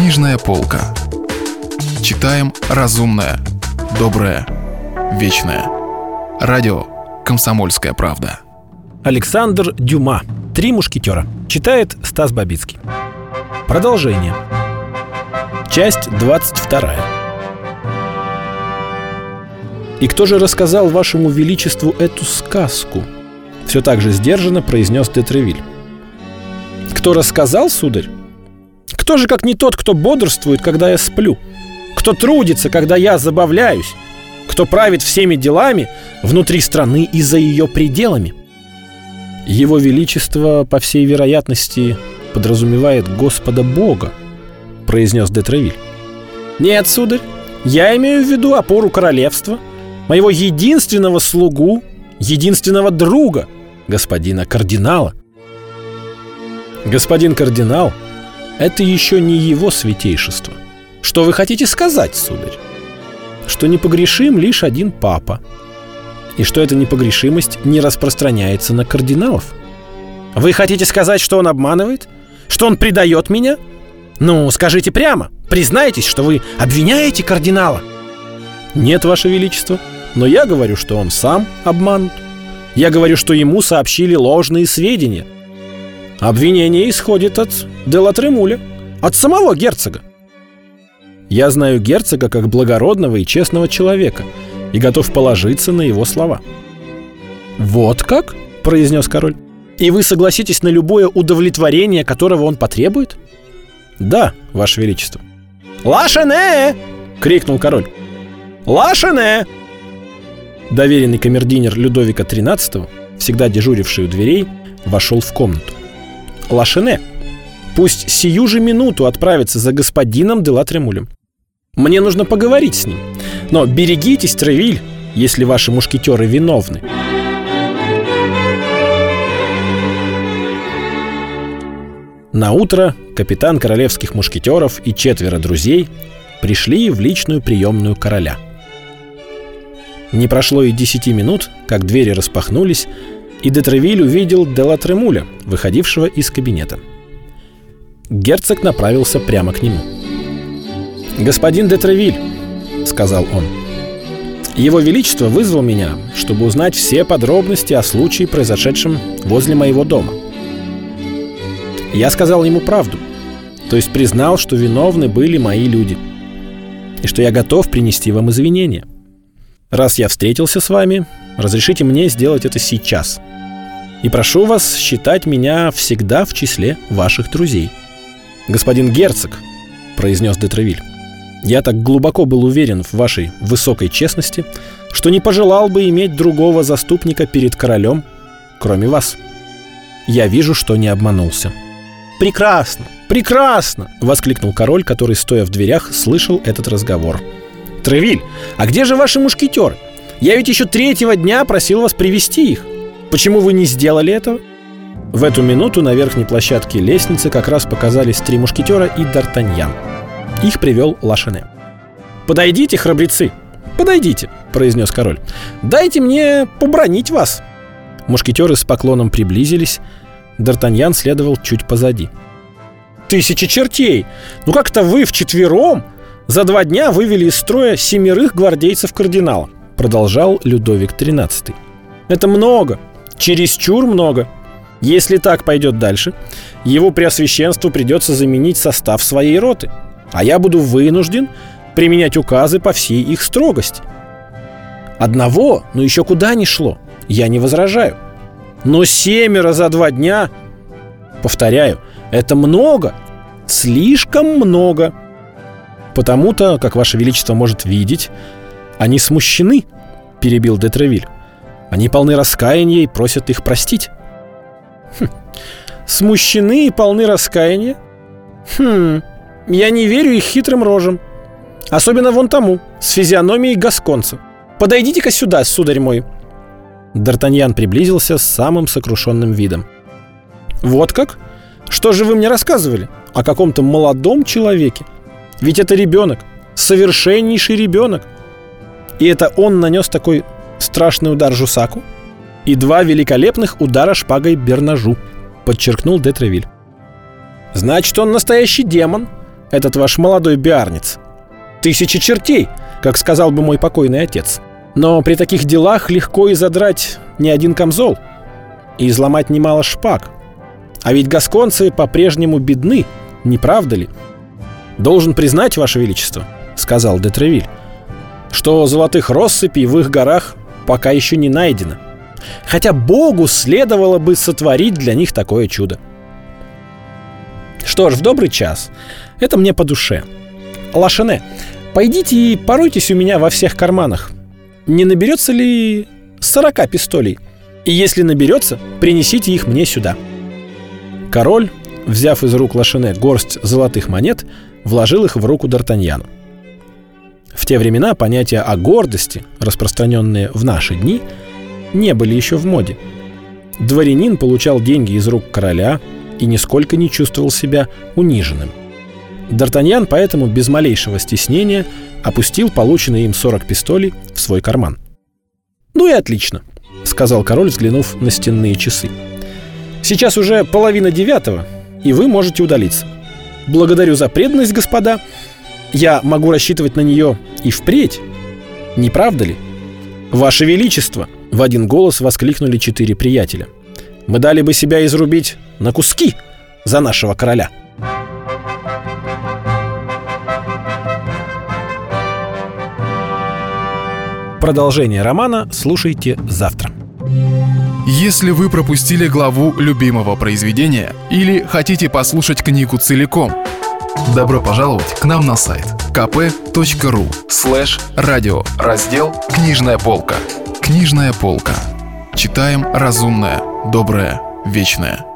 Книжная полка. Читаем разумное, доброе, вечное. Радио «Комсомольская правда». Александр Дюма. «Три мушкетера». Читает Стас Бабицкий. Продолжение. Часть 22. «И кто же рассказал вашему величеству эту сказку?» Все так же сдержанно произнес Детревиль. «Кто рассказал, сударь? Кто же, как не тот, кто бодрствует, когда я сплю? Кто трудится, когда я забавляюсь? Кто правит всеми делами внутри страны и за ее пределами?» Его Величество, по всей вероятности, подразумевает Господа Бога, произнес Детревиль. Нет, сударь, я имею в виду опору королевства, моего единственного слугу, единственного друга, господина кардинала. Господин кардинал – это еще не его святейшество. Что вы хотите сказать, сударь? Что непогрешим лишь один папа – и что эта непогрешимость не распространяется на кардиналов. Вы хотите сказать, что он обманывает? Что он предает меня? Ну, скажите прямо, признайтесь, что вы обвиняете кардинала. Нет, Ваше Величество, но я говорю, что он сам обманут. Я говорю, что ему сообщили ложные сведения. Обвинение исходит от Делатремуля, от самого герцога. Я знаю герцога как благородного и честного человека – и готов положиться на его слова. «Вот как?» – произнес король. «И вы согласитесь на любое удовлетворение, которого он потребует?» «Да, ваше величество». «Лашене!» – крикнул король. «Лашене!» Доверенный камердинер Людовика XIII, всегда дежуривший у дверей, вошел в комнату. «Лашене! Пусть сию же минуту отправится за господином Делатремулем. Мне нужно поговорить с ним. Но берегитесь, Тревиль, если ваши мушкетеры виновны. На утро капитан королевских мушкетеров и четверо друзей пришли в личную приемную короля. Не прошло и десяти минут, как двери распахнулись, и Детревиль увидел Делатремуля, выходившего из кабинета. Герцог направился прямо к нему. «Господин Детревиль», — сказал он. Его Величество вызвал меня, чтобы узнать все подробности о случае, произошедшем возле моего дома. Я сказал ему правду, то есть признал, что виновны были мои люди, и что я готов принести вам извинения. Раз я встретился с вами, разрешите мне сделать это сейчас. И прошу вас считать меня всегда в числе ваших друзей. Господин герцог, произнес Детревиль, я так глубоко был уверен в вашей высокой честности, что не пожелал бы иметь другого заступника перед королем, кроме вас. Я вижу, что не обманулся. «Прекрасно! Прекрасно!» — воскликнул король, который, стоя в дверях, слышал этот разговор. «Тревиль, а где же ваши мушкетеры? Я ведь еще третьего дня просил вас привести их. Почему вы не сделали этого?» В эту минуту на верхней площадке лестницы как раз показались три мушкетера и Д'Артаньян — их привел Лашене. «Подойдите, храбрецы! Подойдите!» — произнес король. «Дайте мне побронить вас!» Мушкетеры с поклоном приблизились. Д'Артаньян следовал чуть позади. «Тысячи чертей! Ну как-то вы вчетвером за два дня вывели из строя семерых гвардейцев кардинала!» Продолжал Людовик XIII. «Это много! Чересчур много!» Если так пойдет дальше, его преосвященству придется заменить состав своей роты – а я буду вынужден применять указы по всей их строгости. Одного, ну еще куда ни шло, я не возражаю. Но семеро за два дня, повторяю, это много, слишком много. Потому-то, как Ваше Величество может видеть, они смущены, перебил Детревиль. Они полны раскаяния и просят их простить. Хм. Смущены и полны раскаяния? Хм, я не верю их хитрым рожам. Особенно вон тому, с физиономией гасконца. Подойдите-ка сюда, сударь мой. Д'Артаньян приблизился с самым сокрушенным видом. Вот как? Что же вы мне рассказывали? О каком-то молодом человеке? Ведь это ребенок, совершеннейший ребенок. И это он нанес такой страшный удар Жусаку и два великолепных удара шпагой Бернажу, подчеркнул Детревиль. Значит, он настоящий демон, этот ваш молодой биарниц? Тысячи чертей, как сказал бы мой покойный отец. Но при таких делах легко и задрать не один камзол и изломать немало шпаг. А ведь гасконцы по-прежнему бедны, не правда ли? Должен признать, Ваше Величество, сказал Детревиль, что золотых россыпей в их горах пока еще не найдено. Хотя Богу следовало бы сотворить для них такое чудо. Что ж, в добрый час. Это мне по душе. Лашене, пойдите и поройтесь у меня во всех карманах. Не наберется ли 40 пистолей? И если наберется, принесите их мне сюда. Король, взяв из рук Лашене горсть золотых монет, вложил их в руку Д'Артаньяну. В те времена понятия о гордости, распространенные в наши дни, не были еще в моде. Дворянин получал деньги из рук короля и нисколько не чувствовал себя униженным. Д'Артаньян поэтому без малейшего стеснения опустил полученные им 40 пистолей в свой карман. «Ну и отлично», — сказал король, взглянув на стенные часы. «Сейчас уже половина девятого, и вы можете удалиться. Благодарю за преданность, господа. Я могу рассчитывать на нее и впредь. Не правда ли? Ваше Величество!» В один голос воскликнули четыре приятеля. «Мы дали бы себя изрубить на куски за нашего короля!» Продолжение романа слушайте завтра. Если вы пропустили главу любимого произведения или хотите послушать книгу целиком, добро пожаловать к нам на сайт kp.ru слэш радио раздел «Книжная полка». Книжная полка. Читаем разумное, доброе, вечное.